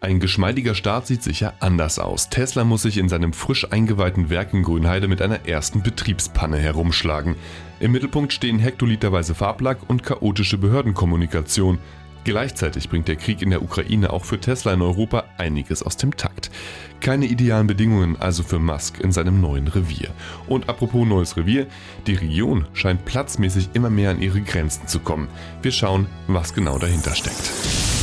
Ein geschmeidiger Start sieht sicher anders aus. Tesla muss sich in seinem frisch eingeweihten Werk in Grünheide mit einer ersten Betriebspanne herumschlagen. Im Mittelpunkt stehen hektoliterweise Farblack und chaotische Behördenkommunikation. Gleichzeitig bringt der Krieg in der Ukraine auch für Tesla in Europa einiges aus dem Takt. Keine idealen Bedingungen also für Musk in seinem neuen Revier. Und apropos neues Revier, die Region scheint platzmäßig immer mehr an ihre Grenzen zu kommen. Wir schauen, was genau dahinter steckt.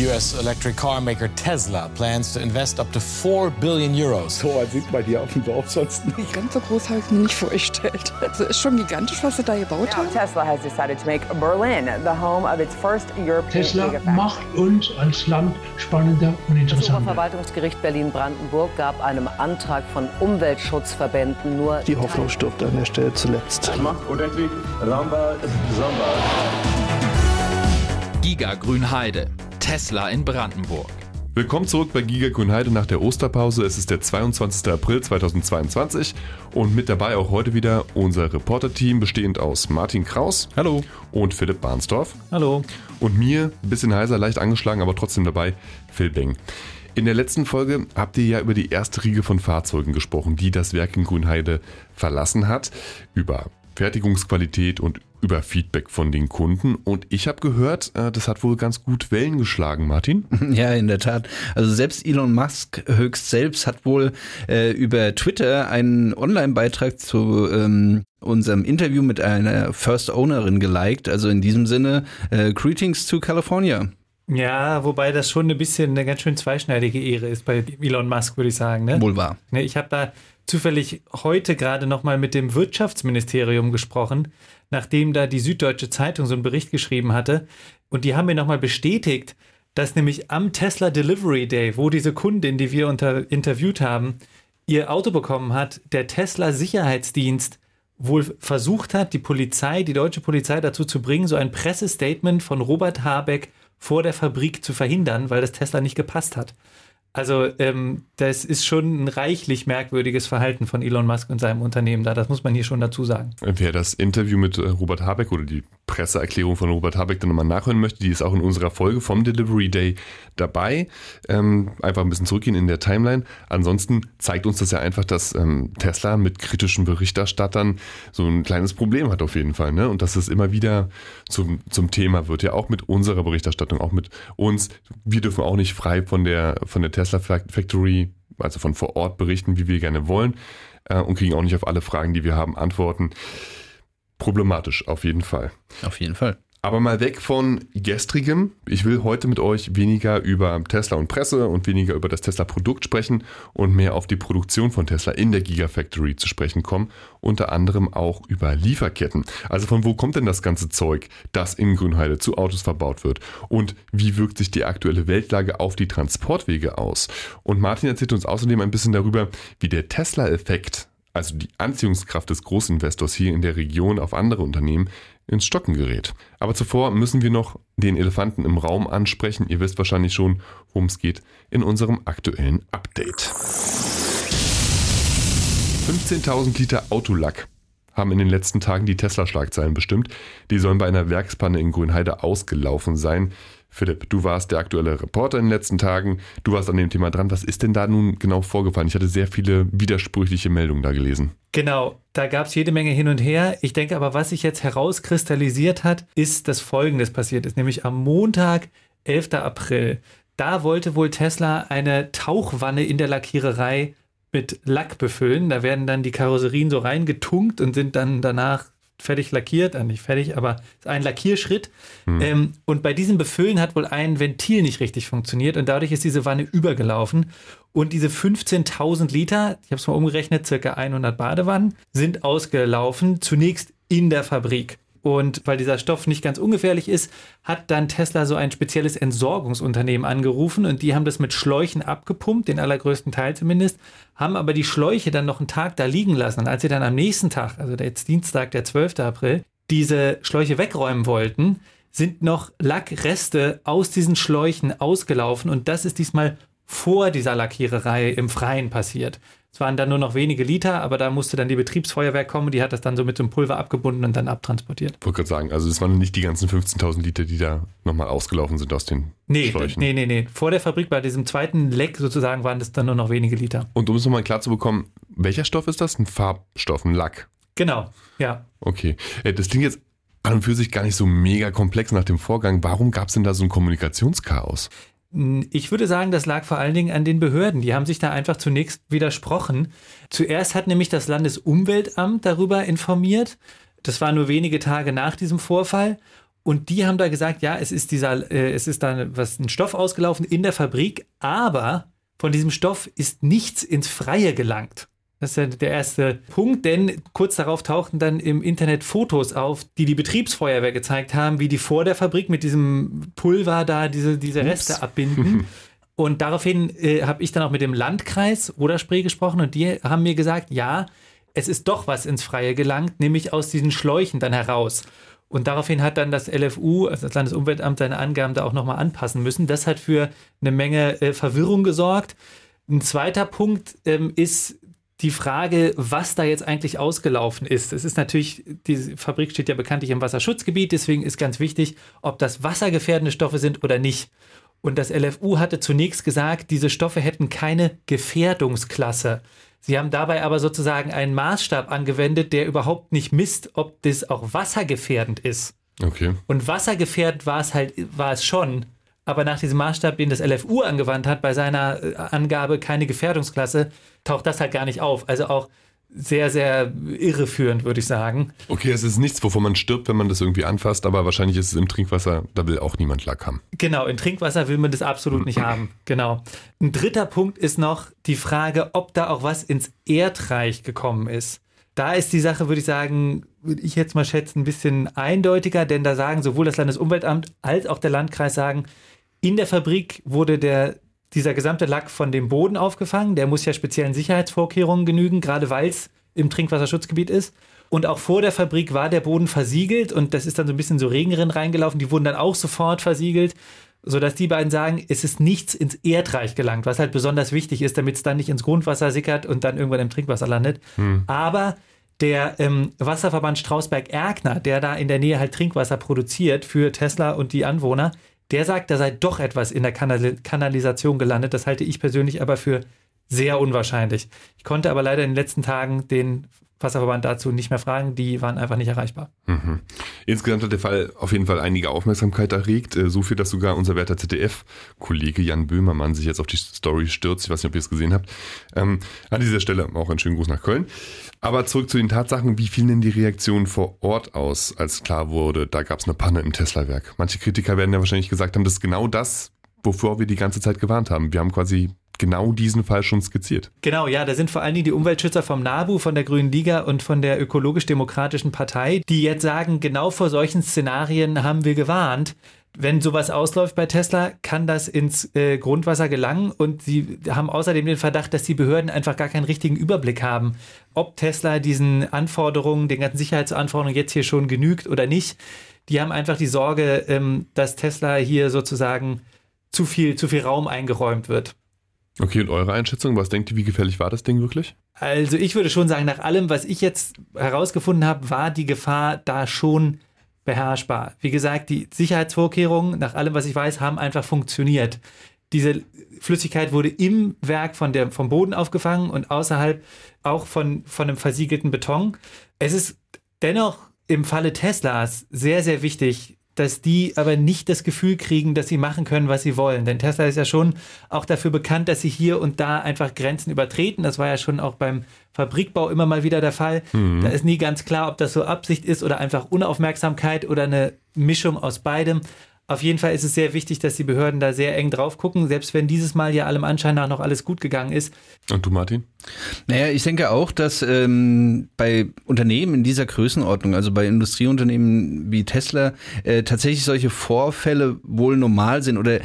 US electric car maker Tesla plans to invest up to 4 billion euros. So was sieht man hier auf dem Dorf sonst nicht. Ganz so groß habe ich mir nicht vorgestellt. Also ist schon gigantisch, was sie da gebaut haben. Tesla has decided to make Berlin the home of its first European Tesla macht uns als Land spannender und Das interessanter. Oberverwaltungsgericht Berlin-Brandenburg gab einem Antrag von Umweltschutzverbänden nur Die Hoffnung stirbt an der Stelle zuletzt. Giga Grünheide. Tesla in Brandenburg. Willkommen zurück bei Giga Grünheide nach der Osterpause. Es ist der 22. April 2022 und mit dabei auch heute wieder unser Reporter-Team bestehend aus Martin Kraus. Hallo. Und Philipp Barnsdorf. Hallo. Und mir, bisschen heiser, leicht angeschlagen, aber trotzdem dabei, Phil Beng. In der letzten Folge habt ihr ja über die erste Riege von Fahrzeugen gesprochen, die das Werk in Grünheide verlassen hat, über Fertigungsqualität und über Feedback von den Kunden. Und ich habe gehört, äh, das hat wohl ganz gut Wellen geschlagen, Martin. Ja, in der Tat. Also selbst Elon Musk höchst selbst hat wohl äh, über Twitter einen Online-Beitrag zu ähm, unserem Interview mit einer First Ownerin geliked. Also in diesem Sinne, äh, Greetings to California. Ja, wobei das schon ein bisschen eine ganz schön zweischneidige Ehre ist bei Elon Musk, würde ich sagen. Ne? Wohl wahr. Ne, Ich habe da zufällig heute gerade nochmal mit dem Wirtschaftsministerium gesprochen, nachdem da die Süddeutsche Zeitung so einen Bericht geschrieben hatte. Und die haben mir nochmal bestätigt, dass nämlich am Tesla Delivery Day, wo diese Kundin, die wir unter, interviewt haben, ihr Auto bekommen hat, der Tesla Sicherheitsdienst wohl versucht hat, die Polizei, die deutsche Polizei dazu zu bringen, so ein Pressestatement von Robert Habeck vor der Fabrik zu verhindern, weil das Tesla nicht gepasst hat. Also ähm, das ist schon ein reichlich merkwürdiges Verhalten von Elon Musk und seinem Unternehmen da. Das muss man hier schon dazu sagen. Wer das Interview mit äh, Robert Habeck oder die Presseerklärung von Robert Habeck dann nochmal nachhören möchte, die ist auch in unserer Folge vom Delivery Day dabei. Ähm, einfach ein bisschen zurückgehen in der Timeline. Ansonsten zeigt uns das ja einfach, dass ähm, Tesla mit kritischen Berichterstattern so ein kleines Problem hat auf jeden Fall. Ne? Und dass es immer wieder zum, zum Thema wird. Ja, auch mit unserer Berichterstattung, auch mit uns. Wir dürfen auch nicht frei von der, von der Tesla Factory, also von vor Ort berichten, wie wir gerne wollen. Äh, und kriegen auch nicht auf alle Fragen, die wir haben, Antworten. Problematisch, auf jeden Fall. Auf jeden Fall. Aber mal weg von gestrigem. Ich will heute mit euch weniger über Tesla und Presse und weniger über das Tesla-Produkt sprechen und mehr auf die Produktion von Tesla in der Gigafactory zu sprechen kommen. Unter anderem auch über Lieferketten. Also von wo kommt denn das ganze Zeug, das in Grünheide zu Autos verbaut wird? Und wie wirkt sich die aktuelle Weltlage auf die Transportwege aus? Und Martin erzählt uns außerdem ein bisschen darüber, wie der Tesla-Effekt also die Anziehungskraft des Großinvestors hier in der Region auf andere Unternehmen, ins Stocken gerät. Aber zuvor müssen wir noch den Elefanten im Raum ansprechen. Ihr wisst wahrscheinlich schon, worum es geht in unserem aktuellen Update. 15.000 Liter Autolack haben in den letzten Tagen die Tesla-Schlagzeilen bestimmt. Die sollen bei einer Werkspanne in Grünheide ausgelaufen sein. Philipp, du warst der aktuelle Reporter in den letzten Tagen. Du warst an dem Thema dran. Was ist denn da nun genau vorgefallen? Ich hatte sehr viele widersprüchliche Meldungen da gelesen. Genau, da gab es jede Menge hin und her. Ich denke aber, was sich jetzt herauskristallisiert hat, ist, dass Folgendes passiert ist. Nämlich am Montag, 11. April, da wollte wohl Tesla eine Tauchwanne in der Lackiererei mit Lack befüllen. Da werden dann die Karosserien so reingetunkt und sind dann danach fertig lackiert, äh, nicht fertig, aber ist ein Lackierschritt. Hm. Ähm, und bei diesem Befüllen hat wohl ein Ventil nicht richtig funktioniert und dadurch ist diese Wanne übergelaufen. Und diese 15.000 Liter, ich habe es mal umgerechnet, circa 100 Badewannen, sind ausgelaufen, zunächst in der Fabrik. Und weil dieser Stoff nicht ganz ungefährlich ist, hat dann Tesla so ein spezielles Entsorgungsunternehmen angerufen und die haben das mit Schläuchen abgepumpt, den allergrößten Teil zumindest, haben aber die Schläuche dann noch einen Tag da liegen lassen. Und als sie dann am nächsten Tag, also jetzt Dienstag, der 12. April, diese Schläuche wegräumen wollten, sind noch Lackreste aus diesen Schläuchen ausgelaufen und das ist diesmal vor dieser Lackiererei im Freien passiert. Es waren dann nur noch wenige Liter, aber da musste dann die Betriebsfeuerwehr kommen, die hat das dann so mit so einem Pulver abgebunden und dann abtransportiert. Ich wollte gerade sagen, also es waren nicht die ganzen 15.000 Liter, die da nochmal ausgelaufen sind aus den nee, Schläuchen. Nee, nee, nee. Vor der Fabrik, bei diesem zweiten Leck sozusagen, waren das dann nur noch wenige Liter. Und um es nochmal klar zu bekommen, welcher Stoff ist das? Ein Farbstoff, ein Lack? Genau, ja. Okay. Das klingt jetzt an und für sich gar nicht so mega komplex nach dem Vorgang. Warum gab es denn da so ein Kommunikationschaos? Ich würde sagen, das lag vor allen Dingen an den Behörden. Die haben sich da einfach zunächst widersprochen. Zuerst hat nämlich das Landesumweltamt darüber informiert. Das war nur wenige Tage nach diesem Vorfall. Und die haben da gesagt, ja, es ist dieser, äh, es ist da was, ein Stoff ausgelaufen in der Fabrik, aber von diesem Stoff ist nichts ins Freie gelangt. Das ist ja der erste Punkt, denn kurz darauf tauchten dann im Internet Fotos auf, die die Betriebsfeuerwehr gezeigt haben, wie die vor der Fabrik mit diesem Pulver da diese, diese Reste Ups. abbinden. Und daraufhin äh, habe ich dann auch mit dem Landkreis Oderspree gesprochen und die haben mir gesagt, ja, es ist doch was ins Freie gelangt, nämlich aus diesen Schläuchen dann heraus. Und daraufhin hat dann das LFU, also das Landesumweltamt, seine Angaben da auch nochmal anpassen müssen. Das hat für eine Menge äh, Verwirrung gesorgt. Ein zweiter Punkt ähm, ist die Frage, was da jetzt eigentlich ausgelaufen ist. Es ist natürlich, die Fabrik steht ja bekanntlich im Wasserschutzgebiet, deswegen ist ganz wichtig, ob das wassergefährdende Stoffe sind oder nicht. Und das LFU hatte zunächst gesagt, diese Stoffe hätten keine Gefährdungsklasse. Sie haben dabei aber sozusagen einen Maßstab angewendet, der überhaupt nicht misst, ob das auch wassergefährdend ist. Okay. Und wassergefährdend war es halt, war es schon. Aber nach diesem Maßstab, den das LFU angewandt hat, bei seiner äh, Angabe keine Gefährdungsklasse, taucht das halt gar nicht auf. Also auch sehr, sehr irreführend, würde ich sagen. Okay, es ist nichts, wovon man stirbt, wenn man das irgendwie anfasst, aber wahrscheinlich ist es im Trinkwasser, da will auch niemand Lack haben. Genau, in Trinkwasser will man das absolut nicht haben. Genau. Ein dritter Punkt ist noch die Frage, ob da auch was ins Erdreich gekommen ist. Da ist die Sache, würde ich sagen, würde ich jetzt mal schätzen, ein bisschen eindeutiger, denn da sagen sowohl das Landesumweltamt als auch der Landkreis sagen, in der Fabrik wurde der, dieser gesamte Lack von dem Boden aufgefangen. Der muss ja speziellen Sicherheitsvorkehrungen genügen, gerade weil es im Trinkwasserschutzgebiet ist. Und auch vor der Fabrik war der Boden versiegelt und das ist dann so ein bisschen so Regenrinnen reingelaufen. Die wurden dann auch sofort versiegelt, sodass die beiden sagen, es ist nichts ins Erdreich gelangt, was halt besonders wichtig ist, damit es dann nicht ins Grundwasser sickert und dann irgendwann im Trinkwasser landet. Hm. Aber der ähm, Wasserverband Strausberg-Erkner, der da in der Nähe halt Trinkwasser produziert für Tesla und die Anwohner, der sagt, da sei doch etwas in der Kanal Kanalisation gelandet. Das halte ich persönlich aber für sehr unwahrscheinlich. Ich konnte aber leider in den letzten Tagen den Wasserverband dazu nicht mehr fragen. Die waren einfach nicht erreichbar. Mhm. Insgesamt hat der Fall auf jeden Fall einige Aufmerksamkeit erregt. Äh, so viel, dass sogar unser werter ZDF-Kollege Jan Böhmermann sich jetzt auf die Story stürzt. Ich weiß nicht, ob ihr es gesehen habt. Ähm, an dieser Stelle auch einen schönen Gruß nach Köln. Aber zurück zu den Tatsachen. Wie fielen denn die Reaktionen vor Ort aus, als klar wurde, da gab es eine Panne im Tesla-Werk? Manche Kritiker werden ja wahrscheinlich gesagt haben, das ist genau das, wovor wir die ganze Zeit gewarnt haben. Wir haben quasi genau diesen Fall schon skizziert. Genau, ja, da sind vor allen Dingen die Umweltschützer vom NABU, von der Grünen Liga und von der ökologisch-demokratischen Partei, die jetzt sagen, genau vor solchen Szenarien haben wir gewarnt wenn sowas ausläuft bei Tesla, kann das ins äh, Grundwasser gelangen und sie haben außerdem den Verdacht, dass die Behörden einfach gar keinen richtigen Überblick haben, ob Tesla diesen Anforderungen, den ganzen Sicherheitsanforderungen jetzt hier schon genügt oder nicht. Die haben einfach die Sorge, ähm, dass Tesla hier sozusagen zu viel, zu viel Raum eingeräumt wird. Okay, und eure Einschätzung, was denkt ihr, wie gefährlich war das Ding wirklich? Also ich würde schon sagen, nach allem, was ich jetzt herausgefunden habe, war die Gefahr da schon beherrschbar. Wie gesagt, die Sicherheitsvorkehrungen, nach allem, was ich weiß, haben einfach funktioniert. Diese Flüssigkeit wurde im Werk von der, vom Boden aufgefangen und außerhalb auch von, von einem versiegelten Beton. Es ist dennoch im Falle Teslas sehr, sehr wichtig, dass die aber nicht das Gefühl kriegen, dass sie machen können, was sie wollen. Denn Tesla ist ja schon auch dafür bekannt, dass sie hier und da einfach Grenzen übertreten. Das war ja schon auch beim Fabrikbau immer mal wieder der Fall. Mhm. Da ist nie ganz klar, ob das so Absicht ist oder einfach Unaufmerksamkeit oder eine Mischung aus beidem. Auf jeden Fall ist es sehr wichtig, dass die Behörden da sehr eng drauf gucken, selbst wenn dieses Mal ja allem Anschein nach noch alles gut gegangen ist. Und du, Martin? Naja, ich denke auch, dass ähm, bei Unternehmen in dieser Größenordnung, also bei Industrieunternehmen wie Tesla, äh, tatsächlich solche Vorfälle wohl normal sind oder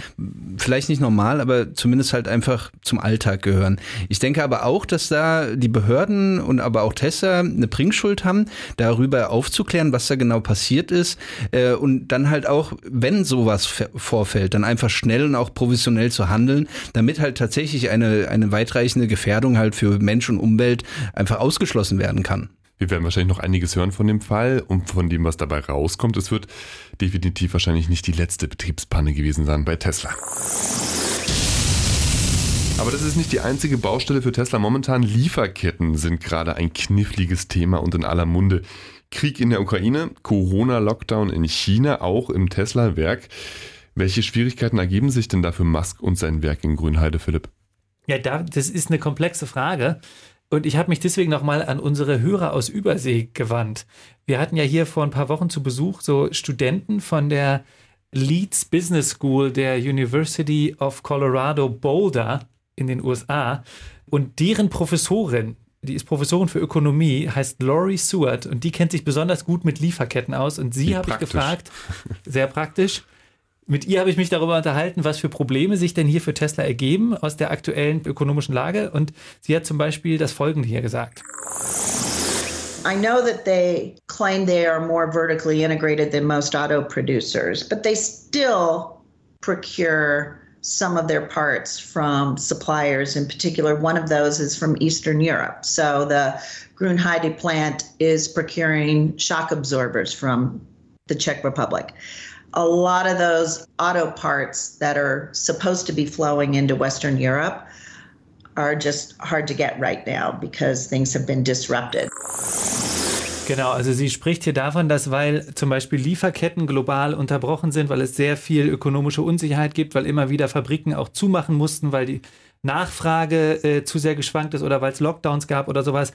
vielleicht nicht normal, aber zumindest halt einfach zum Alltag gehören. Ich denke aber auch, dass da die Behörden und aber auch Tesla eine Bringschuld haben, darüber aufzuklären, was da genau passiert ist äh, und dann halt auch, wenn sowas vorfällt, dann einfach schnell und auch professionell zu handeln, damit halt tatsächlich eine, eine weitreichende Gefährdung halt für Mensch und Umwelt einfach ausgeschlossen werden kann. Wir werden wahrscheinlich noch einiges hören von dem Fall und von dem, was dabei rauskommt. Es wird definitiv wahrscheinlich nicht die letzte Betriebspanne gewesen sein bei Tesla. Aber das ist nicht die einzige Baustelle für Tesla momentan. Lieferketten sind gerade ein kniffliges Thema und in aller Munde. Krieg in der Ukraine, Corona-Lockdown in China, auch im Tesla-Werk. Welche Schwierigkeiten ergeben sich denn da für Musk und sein Werk in Grünheide, Philipp? Ja, das ist eine komplexe Frage. Und ich habe mich deswegen nochmal an unsere Hörer aus Übersee gewandt. Wir hatten ja hier vor ein paar Wochen zu Besuch so Studenten von der Leeds Business School der University of Colorado Boulder in den USA. Und deren Professorin, die ist Professorin für Ökonomie, heißt Laurie Seward und die kennt sich besonders gut mit Lieferketten aus. Und sie habe ich gefragt, sehr praktisch, mit ihr habe ich mich darüber unterhalten, was für Probleme sich denn hier für Tesla ergeben aus der aktuellen ökonomischen Lage. Und sie hat zum Beispiel das Folgende hier gesagt. I know that they claim they are more vertically integrated than most auto producers, but they still procure some of their parts from suppliers. In particular, one of those is from Eastern Europe. So the Grünheide plant is procuring shock absorbers from the Czech Republic. A lot of those auto parts that are supposed to be flowing into Western Europe are just hard to get right now because things have been disrupted. Genau, also sie spricht hier davon, dass weil zum Beispiel Lieferketten global unterbrochen sind, weil es sehr viel ökonomische Unsicherheit gibt, weil immer wieder Fabriken auch zumachen mussten, weil die Nachfrage äh, zu sehr geschwankt ist oder weil es Lockdowns gab oder sowas,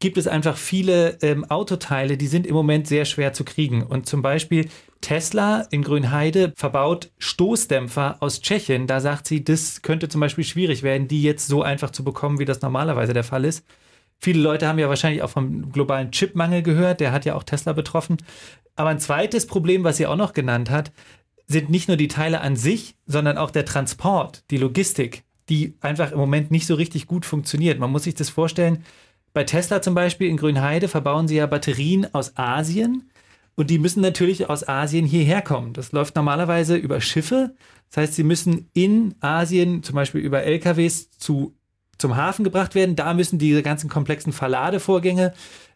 gibt es einfach viele ähm, Autoteile, die sind im Moment sehr schwer zu kriegen. Und zum Beispiel Tesla in Grünheide verbaut Stoßdämpfer aus Tschechien. Da sagt sie, das könnte zum Beispiel schwierig werden, die jetzt so einfach zu bekommen, wie das normalerweise der Fall ist. Viele Leute haben ja wahrscheinlich auch vom globalen Chipmangel gehört, der hat ja auch Tesla betroffen. Aber ein zweites Problem, was sie auch noch genannt hat, sind nicht nur die Teile an sich, sondern auch der Transport, die Logistik, die einfach im Moment nicht so richtig gut funktioniert. Man muss sich das vorstellen, bei Tesla zum Beispiel in Grünheide verbauen sie ja Batterien aus Asien und die müssen natürlich aus Asien hierher kommen. Das läuft normalerweise über Schiffe. Das heißt, sie müssen in Asien zum Beispiel über LKWs zu, zum Hafen gebracht werden. Da müssen diese ganzen komplexen Verladevorgänge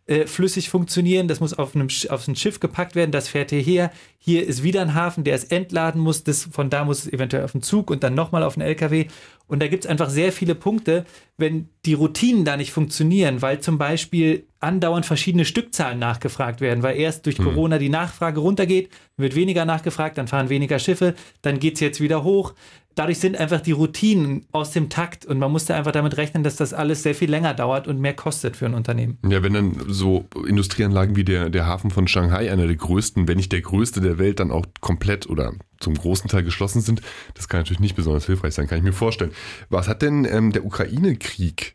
äh, flüssig funktionieren. Das muss auf, einem, auf ein Schiff gepackt werden, das fährt hierher. Hier ist wieder ein Hafen, der es entladen muss. Das, von da muss es eventuell auf den Zug und dann nochmal auf den LKW. Und da gibt es einfach sehr viele Punkte, wenn die Routinen da nicht funktionieren, weil zum Beispiel andauernd verschiedene Stückzahlen nachgefragt werden, weil erst durch mhm. Corona die Nachfrage runtergeht, wird weniger nachgefragt, dann fahren weniger Schiffe, dann geht es jetzt wieder hoch dadurch sind einfach die Routinen aus dem Takt und man musste einfach damit rechnen, dass das alles sehr viel länger dauert und mehr kostet für ein Unternehmen. Ja, wenn dann so Industrieanlagen wie der, der Hafen von Shanghai, einer der größten, wenn nicht der größte der Welt, dann auch komplett oder zum großen Teil geschlossen sind, das kann natürlich nicht besonders hilfreich sein, kann ich mir vorstellen. Was hat denn ähm, der Ukraine-Krieg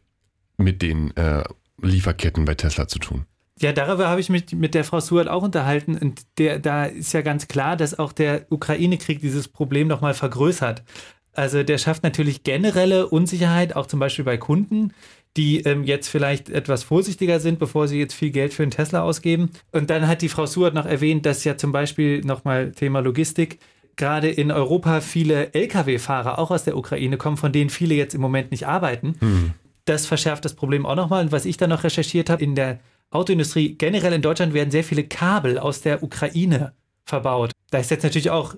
mit den äh, Lieferketten bei Tesla zu tun? Ja, darüber habe ich mich mit der Frau Suat auch unterhalten. Und der, da ist ja ganz klar, dass auch der Ukraine-Krieg dieses Problem nochmal vergrößert. Also der schafft natürlich generelle Unsicherheit, auch zum Beispiel bei Kunden, die ähm, jetzt vielleicht etwas vorsichtiger sind, bevor sie jetzt viel Geld für einen Tesla ausgeben. Und dann hat die Frau Suat noch erwähnt, dass ja zum Beispiel nochmal Thema Logistik, gerade in Europa viele Lkw-Fahrer auch aus der Ukraine kommen, von denen viele jetzt im Moment nicht arbeiten. Hm. Das verschärft das Problem auch nochmal. Und was ich dann noch recherchiert habe, in der Autoindustrie, generell in Deutschland werden sehr viele Kabel aus der Ukraine verbaut. Da ist jetzt natürlich auch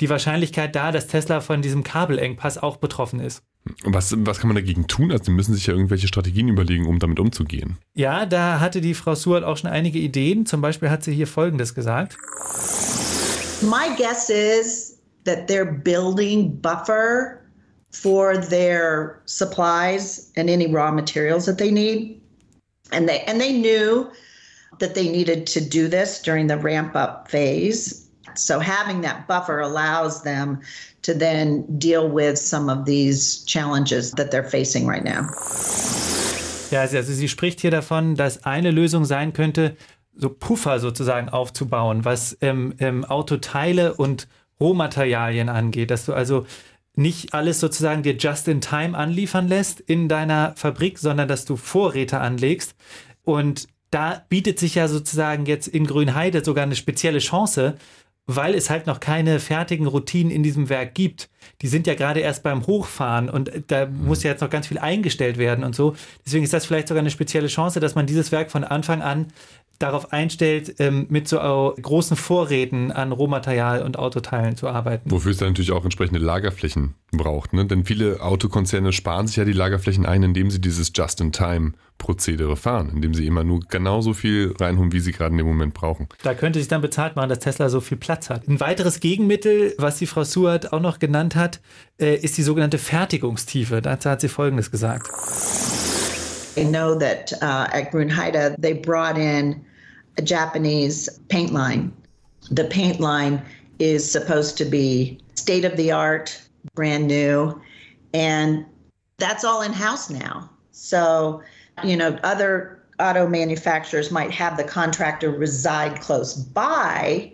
die Wahrscheinlichkeit da, dass Tesla von diesem Kabelengpass auch betroffen ist. Was, was kann man dagegen tun? Also, sie müssen sich ja irgendwelche Strategien überlegen, um damit umzugehen. Ja, da hatte die Frau Suart auch schon einige Ideen. Zum Beispiel hat sie hier Folgendes gesagt. My guess is that they're building buffer for their supplies and any raw materials that they need. And they and they knew that they needed to do this during the ramp up phase. So having that buffer allows them to then deal with some of these challenges that they're facing right now. Ja, also sie spricht hier davon, dass eine Lösung sein könnte, so Puffer sozusagen aufzubauen, was ähm, ähm, Autoteile und Rohmaterialien angeht, dass du also nicht alles sozusagen dir just in time anliefern lässt in deiner Fabrik, sondern dass du Vorräte anlegst. Und da bietet sich ja sozusagen jetzt in Grünheide sogar eine spezielle Chance, weil es halt noch keine fertigen Routinen in diesem Werk gibt. Die sind ja gerade erst beim Hochfahren und da muss ja jetzt noch ganz viel eingestellt werden und so. Deswegen ist das vielleicht sogar eine spezielle Chance, dass man dieses Werk von Anfang an darauf einstellt, ähm, mit so großen Vorräten an Rohmaterial und Autoteilen zu arbeiten. Wofür es dann natürlich auch entsprechende Lagerflächen braucht. Ne? Denn viele Autokonzerne sparen sich ja die Lagerflächen ein, indem sie dieses Just-in-Time-Prozedere fahren, indem sie immer nur genauso viel reinholen, wie sie gerade in dem Moment brauchen. Da könnte sich dann bezahlt machen, dass Tesla so viel Platz hat. Ein weiteres Gegenmittel, was die Frau Suart auch noch genannt hat, äh, ist die sogenannte Fertigungstiefe. Dazu hat sie Folgendes gesagt. I know that uh, at Grunheide, they brought in a Japanese paint line. The paint line is supposed to be state of the art, brand new, and that's all in house now. So, you know, other auto manufacturers might have the contractor reside close by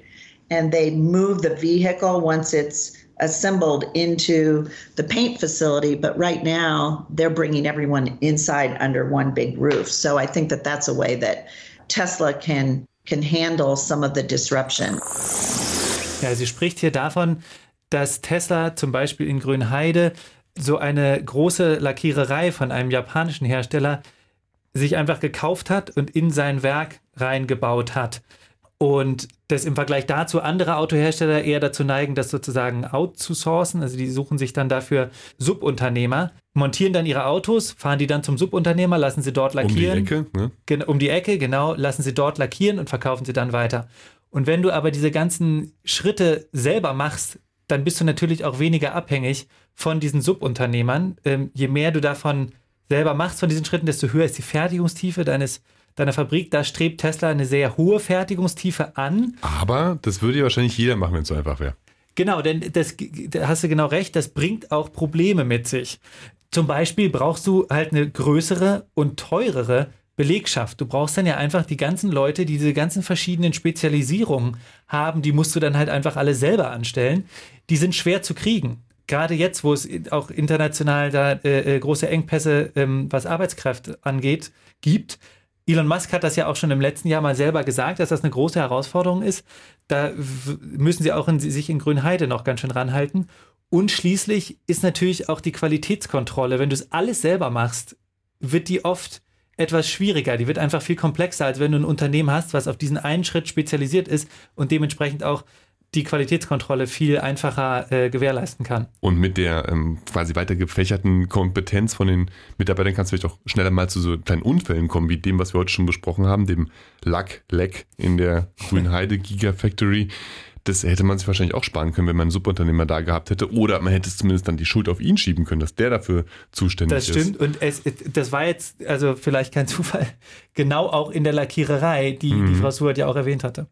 and they move the vehicle once it's assembled into the paint facility, but right now they're bringing everyone inside under one big roof. So I think that that's a way that Tesla can can handle some of the disruption. Ja, sie spricht hier davon, dass Tesla zum Beispiel in Grünheide so eine große Lackiererei von einem japanischen Hersteller sich einfach gekauft hat und in sein Werk reingebaut hat. Und das im Vergleich dazu andere Autohersteller eher dazu neigen, das sozusagen outzusourcen. Also die suchen sich dann dafür Subunternehmer, montieren dann ihre Autos, fahren die dann zum Subunternehmer, lassen sie dort lackieren. Um die Ecke, ne? Um die Ecke, genau, lassen sie dort lackieren und verkaufen sie dann weiter. Und wenn du aber diese ganzen Schritte selber machst, dann bist du natürlich auch weniger abhängig von diesen Subunternehmern. Ähm, je mehr du davon selber machst, von diesen Schritten, desto höher ist die Fertigungstiefe deines deiner Fabrik, da strebt Tesla eine sehr hohe Fertigungstiefe an. Aber das würde ja wahrscheinlich jeder machen, wenn es so einfach wäre. Genau, denn das da hast du genau recht, das bringt auch Probleme mit sich. Zum Beispiel brauchst du halt eine größere und teurere Belegschaft. Du brauchst dann ja einfach die ganzen Leute, die diese ganzen verschiedenen Spezialisierungen haben, die musst du dann halt einfach alle selber anstellen. Die sind schwer zu kriegen. Gerade jetzt, wo es auch international da äh, äh große Engpässe, ähm, was Arbeitskräfte angeht, gibt, Elon Musk hat das ja auch schon im letzten Jahr mal selber gesagt, dass das eine große Herausforderung ist. Da müssen sie auch in, sich in Grünheide noch ganz schön ranhalten. Und schließlich ist natürlich auch die Qualitätskontrolle. Wenn du es alles selber machst, wird die oft etwas schwieriger. Die wird einfach viel komplexer, als wenn du ein Unternehmen hast, was auf diesen einen Schritt spezialisiert ist und dementsprechend auch die Qualitätskontrolle viel einfacher äh, gewährleisten kann. Und mit der ähm, quasi weiter gefächerten Kompetenz von den Mitarbeitern kannst du vielleicht auch schneller mal zu so kleinen Unfällen kommen, wie dem, was wir heute schon besprochen haben, dem Lack-Leck in der Grünheide Gigafactory. Das hätte man sich wahrscheinlich auch sparen können, wenn man einen Subunternehmer da gehabt hätte. Oder man hätte es zumindest dann die Schuld auf ihn schieben können, dass der dafür zuständig ist. Das stimmt. Ist. Und es, das war jetzt, also vielleicht kein Zufall, genau auch in der Lackiererei, die, mhm. die Frau Suart ja auch erwähnt hatte.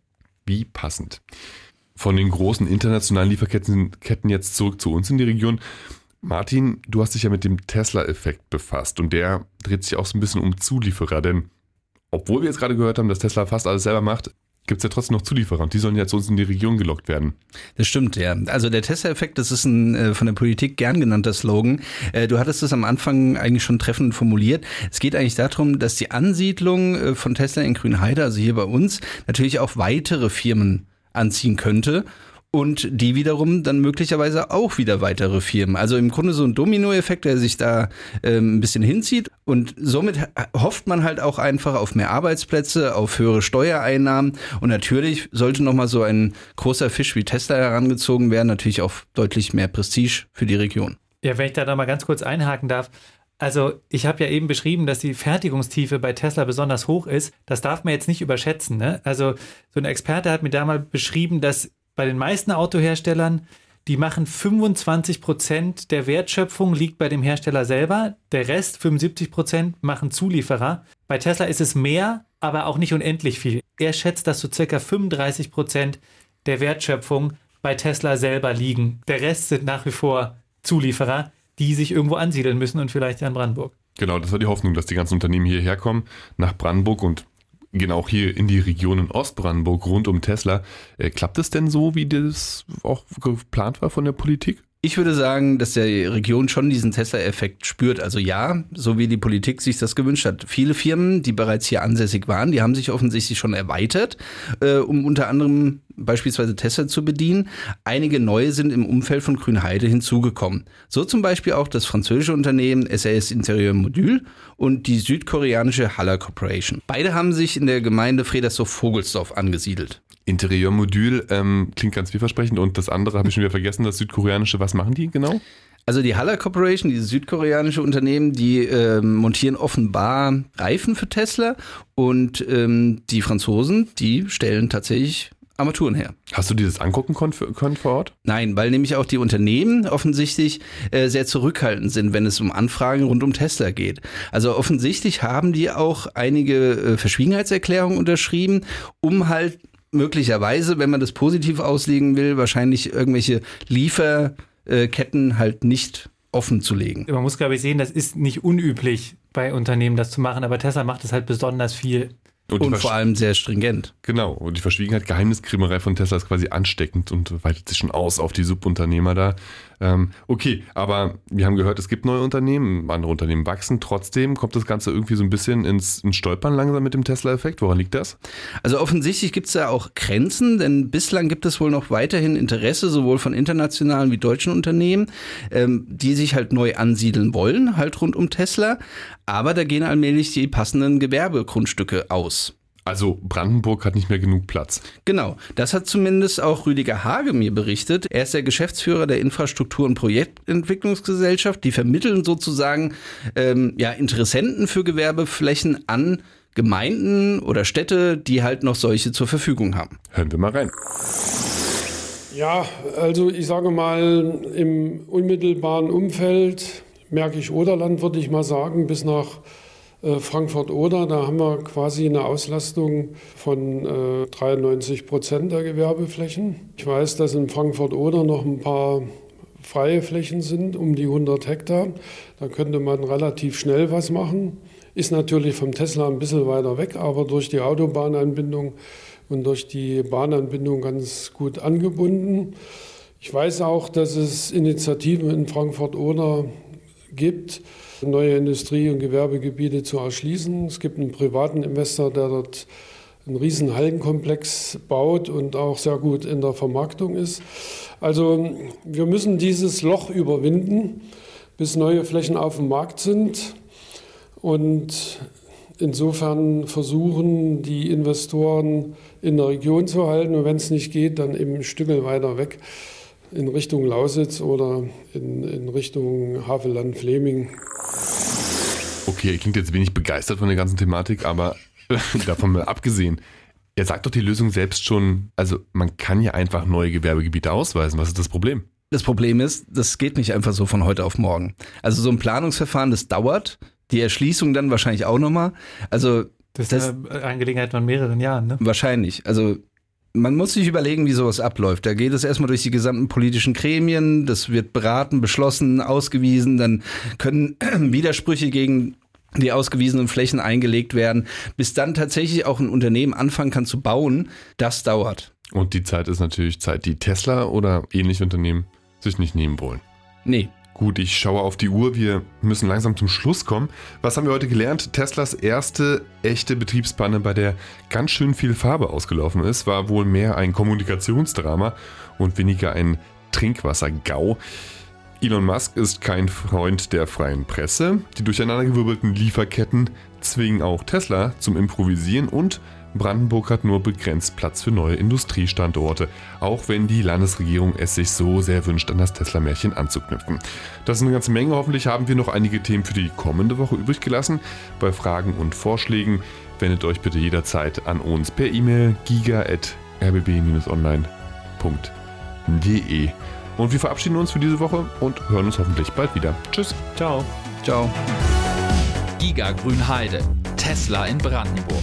Wie passend von den großen internationalen Lieferketten Ketten jetzt zurück zu uns in die Region. Martin, du hast dich ja mit dem Tesla-Effekt befasst und der dreht sich auch so ein bisschen um Zulieferer, denn obwohl wir jetzt gerade gehört haben, dass Tesla fast alles selber macht, gibt es ja trotzdem noch Zulieferer und die sollen ja zu uns in die Region gelockt werden. Das stimmt, ja. Also der Tesla-Effekt, das ist ein äh, von der Politik gern genannter Slogan. Äh, du hattest es am Anfang eigentlich schon treffend formuliert. Es geht eigentlich darum, dass die Ansiedlung äh, von Tesla in Grünheide, also hier bei uns, natürlich auch weitere Firmen anziehen könnte und die wiederum dann möglicherweise auch wieder weitere Firmen. Also im Grunde so ein Dominoeffekt, der sich da ähm, ein bisschen hinzieht und somit hofft man halt auch einfach auf mehr Arbeitsplätze, auf höhere Steuereinnahmen und natürlich sollte nochmal so ein großer Fisch wie Tesla herangezogen werden, natürlich auch deutlich mehr Prestige für die Region. Ja, wenn ich da mal ganz kurz einhaken darf, also ich habe ja eben beschrieben, dass die Fertigungstiefe bei Tesla besonders hoch ist. Das darf man jetzt nicht überschätzen. Ne? Also so ein Experte hat mir da mal beschrieben, dass bei den meisten Autoherstellern, die machen 25 Prozent der Wertschöpfung liegt bei dem Hersteller selber. Der Rest, 75 Prozent, machen Zulieferer. Bei Tesla ist es mehr, aber auch nicht unendlich viel. Er schätzt, dass so circa 35 Prozent der Wertschöpfung bei Tesla selber liegen. Der Rest sind nach wie vor Zulieferer die sich irgendwo ansiedeln müssen und vielleicht ja in Brandenburg. Genau, das war die Hoffnung, dass die ganzen Unternehmen hierher kommen, nach Brandenburg und genau hier in die Region in Ostbrandenburg rund um Tesla. Äh, klappt es denn so, wie das auch geplant war von der Politik? Ich würde sagen, dass die Region schon diesen Tesla-Effekt spürt. Also ja, so wie die Politik sich das gewünscht hat. Viele Firmen, die bereits hier ansässig waren, die haben sich offensichtlich schon erweitert, äh, um unter anderem beispielsweise Tesla zu bedienen. Einige neue sind im Umfeld von Grünheide hinzugekommen. So zum Beispiel auch das französische Unternehmen SAS Interieur Modul und die südkoreanische Haller Corporation. Beide haben sich in der Gemeinde Fredersdorf-Vogelsdorf angesiedelt. Interieurmodul ähm, klingt ganz vielversprechend und das andere habe ich schon wieder vergessen, das südkoreanische, was machen die genau? Also die Haller Corporation, dieses südkoreanische Unternehmen, die ähm, montieren offenbar Reifen für Tesla und ähm, die Franzosen, die stellen tatsächlich Armaturen her. Hast du dir das angucken können vor Ort? Nein, weil nämlich auch die Unternehmen offensichtlich äh, sehr zurückhaltend sind, wenn es um Anfragen rund um Tesla geht. Also offensichtlich haben die auch einige äh, Verschwiegenheitserklärungen unterschrieben, um halt möglicherweise, wenn man das positiv auslegen will, wahrscheinlich irgendwelche Lieferketten halt nicht offen zu legen. Man muss, glaube ich, sehen, das ist nicht unüblich bei Unternehmen, das zu machen, aber Tesla macht es halt besonders viel. Und, und vor allem sehr stringent. Genau. Und die Verschwiegenheit, Geheimniskrämerei von Tesla ist quasi ansteckend und weitet sich schon aus auf die Subunternehmer da. Ähm, okay, aber wir haben gehört, es gibt neue Unternehmen, andere Unternehmen wachsen. Trotzdem kommt das Ganze irgendwie so ein bisschen ins, ins Stolpern langsam mit dem Tesla-Effekt. Woran liegt das? Also offensichtlich gibt es da auch Grenzen, denn bislang gibt es wohl noch weiterhin Interesse, sowohl von internationalen wie deutschen Unternehmen, ähm, die sich halt neu ansiedeln wollen, halt rund um Tesla. Aber da gehen allmählich die passenden Gewerbegrundstücke aus. Also Brandenburg hat nicht mehr genug Platz. Genau, das hat zumindest auch Rüdiger Hage mir berichtet. Er ist der Geschäftsführer der Infrastruktur- und Projektentwicklungsgesellschaft. Die vermitteln sozusagen ähm, ja, Interessenten für Gewerbeflächen an Gemeinden oder Städte, die halt noch solche zur Verfügung haben. Hören wir mal rein. Ja, also ich sage mal, im unmittelbaren Umfeld merke ich Oderland, würde ich mal sagen, bis nach äh, Frankfurt-Oder, da haben wir quasi eine Auslastung von äh, 93 Prozent der Gewerbeflächen. Ich weiß, dass in Frankfurt-Oder noch ein paar freie Flächen sind, um die 100 Hektar. Da könnte man relativ schnell was machen. Ist natürlich vom Tesla ein bisschen weiter weg, aber durch die Autobahnanbindung und durch die Bahnanbindung ganz gut angebunden. Ich weiß auch, dass es Initiativen in Frankfurt-Oder gibt, neue Industrie- und Gewerbegebiete zu erschließen. Es gibt einen privaten Investor, der dort einen riesen Hallenkomplex baut und auch sehr gut in der Vermarktung ist. Also wir müssen dieses Loch überwinden, bis neue Flächen auf dem Markt sind und insofern versuchen, die Investoren in der Region zu halten und wenn es nicht geht, dann eben ein Stück weiter weg in Richtung Lausitz oder in, in Richtung Havelland-Fleming. Okay, klingt jetzt wenig begeistert von der ganzen Thematik, aber davon mal abgesehen, er sagt doch die Lösung selbst schon, also man kann ja einfach neue Gewerbegebiete ausweisen. Was ist das Problem? Das Problem ist, das geht nicht einfach so von heute auf morgen. Also so ein Planungsverfahren, das dauert. Die Erschließung dann wahrscheinlich auch nochmal. Also das ist das, eine Angelegenheit von mehreren Jahren, ne? Wahrscheinlich. Also man muss sich überlegen, wie sowas abläuft. Da geht es erstmal durch die gesamten politischen Gremien, das wird beraten, beschlossen, ausgewiesen, dann können Widersprüche gegen die ausgewiesenen Flächen eingelegt werden, bis dann tatsächlich auch ein Unternehmen anfangen kann zu bauen, das dauert. Und die Zeit ist natürlich Zeit, die Tesla oder ähnliche Unternehmen sich nicht nehmen wollen. Nee, Gut, ich schaue auf die Uhr. Wir müssen langsam zum Schluss kommen. Was haben wir heute gelernt? Teslas erste echte Betriebspanne, bei der ganz schön viel Farbe ausgelaufen ist, war wohl mehr ein Kommunikationsdrama und weniger ein Trinkwasser-GAU. Elon Musk ist kein Freund der freien Presse. Die durcheinandergewirbelten Lieferketten zwingen auch Tesla zum Improvisieren und Brandenburg hat nur begrenzt Platz für neue Industriestandorte, auch wenn die Landesregierung es sich so sehr wünscht, an das Tesla-Märchen anzuknüpfen. Das ist eine ganze Menge. Hoffentlich haben wir noch einige Themen für die kommende Woche übrig gelassen. Bei Fragen und Vorschlägen wendet euch bitte jederzeit an uns per E-Mail giga.rbb-online.de. Und wir verabschieden uns für diese Woche und hören uns hoffentlich bald wieder. Tschüss. Ciao. Ciao. Giga Grünheide. Tesla in Brandenburg.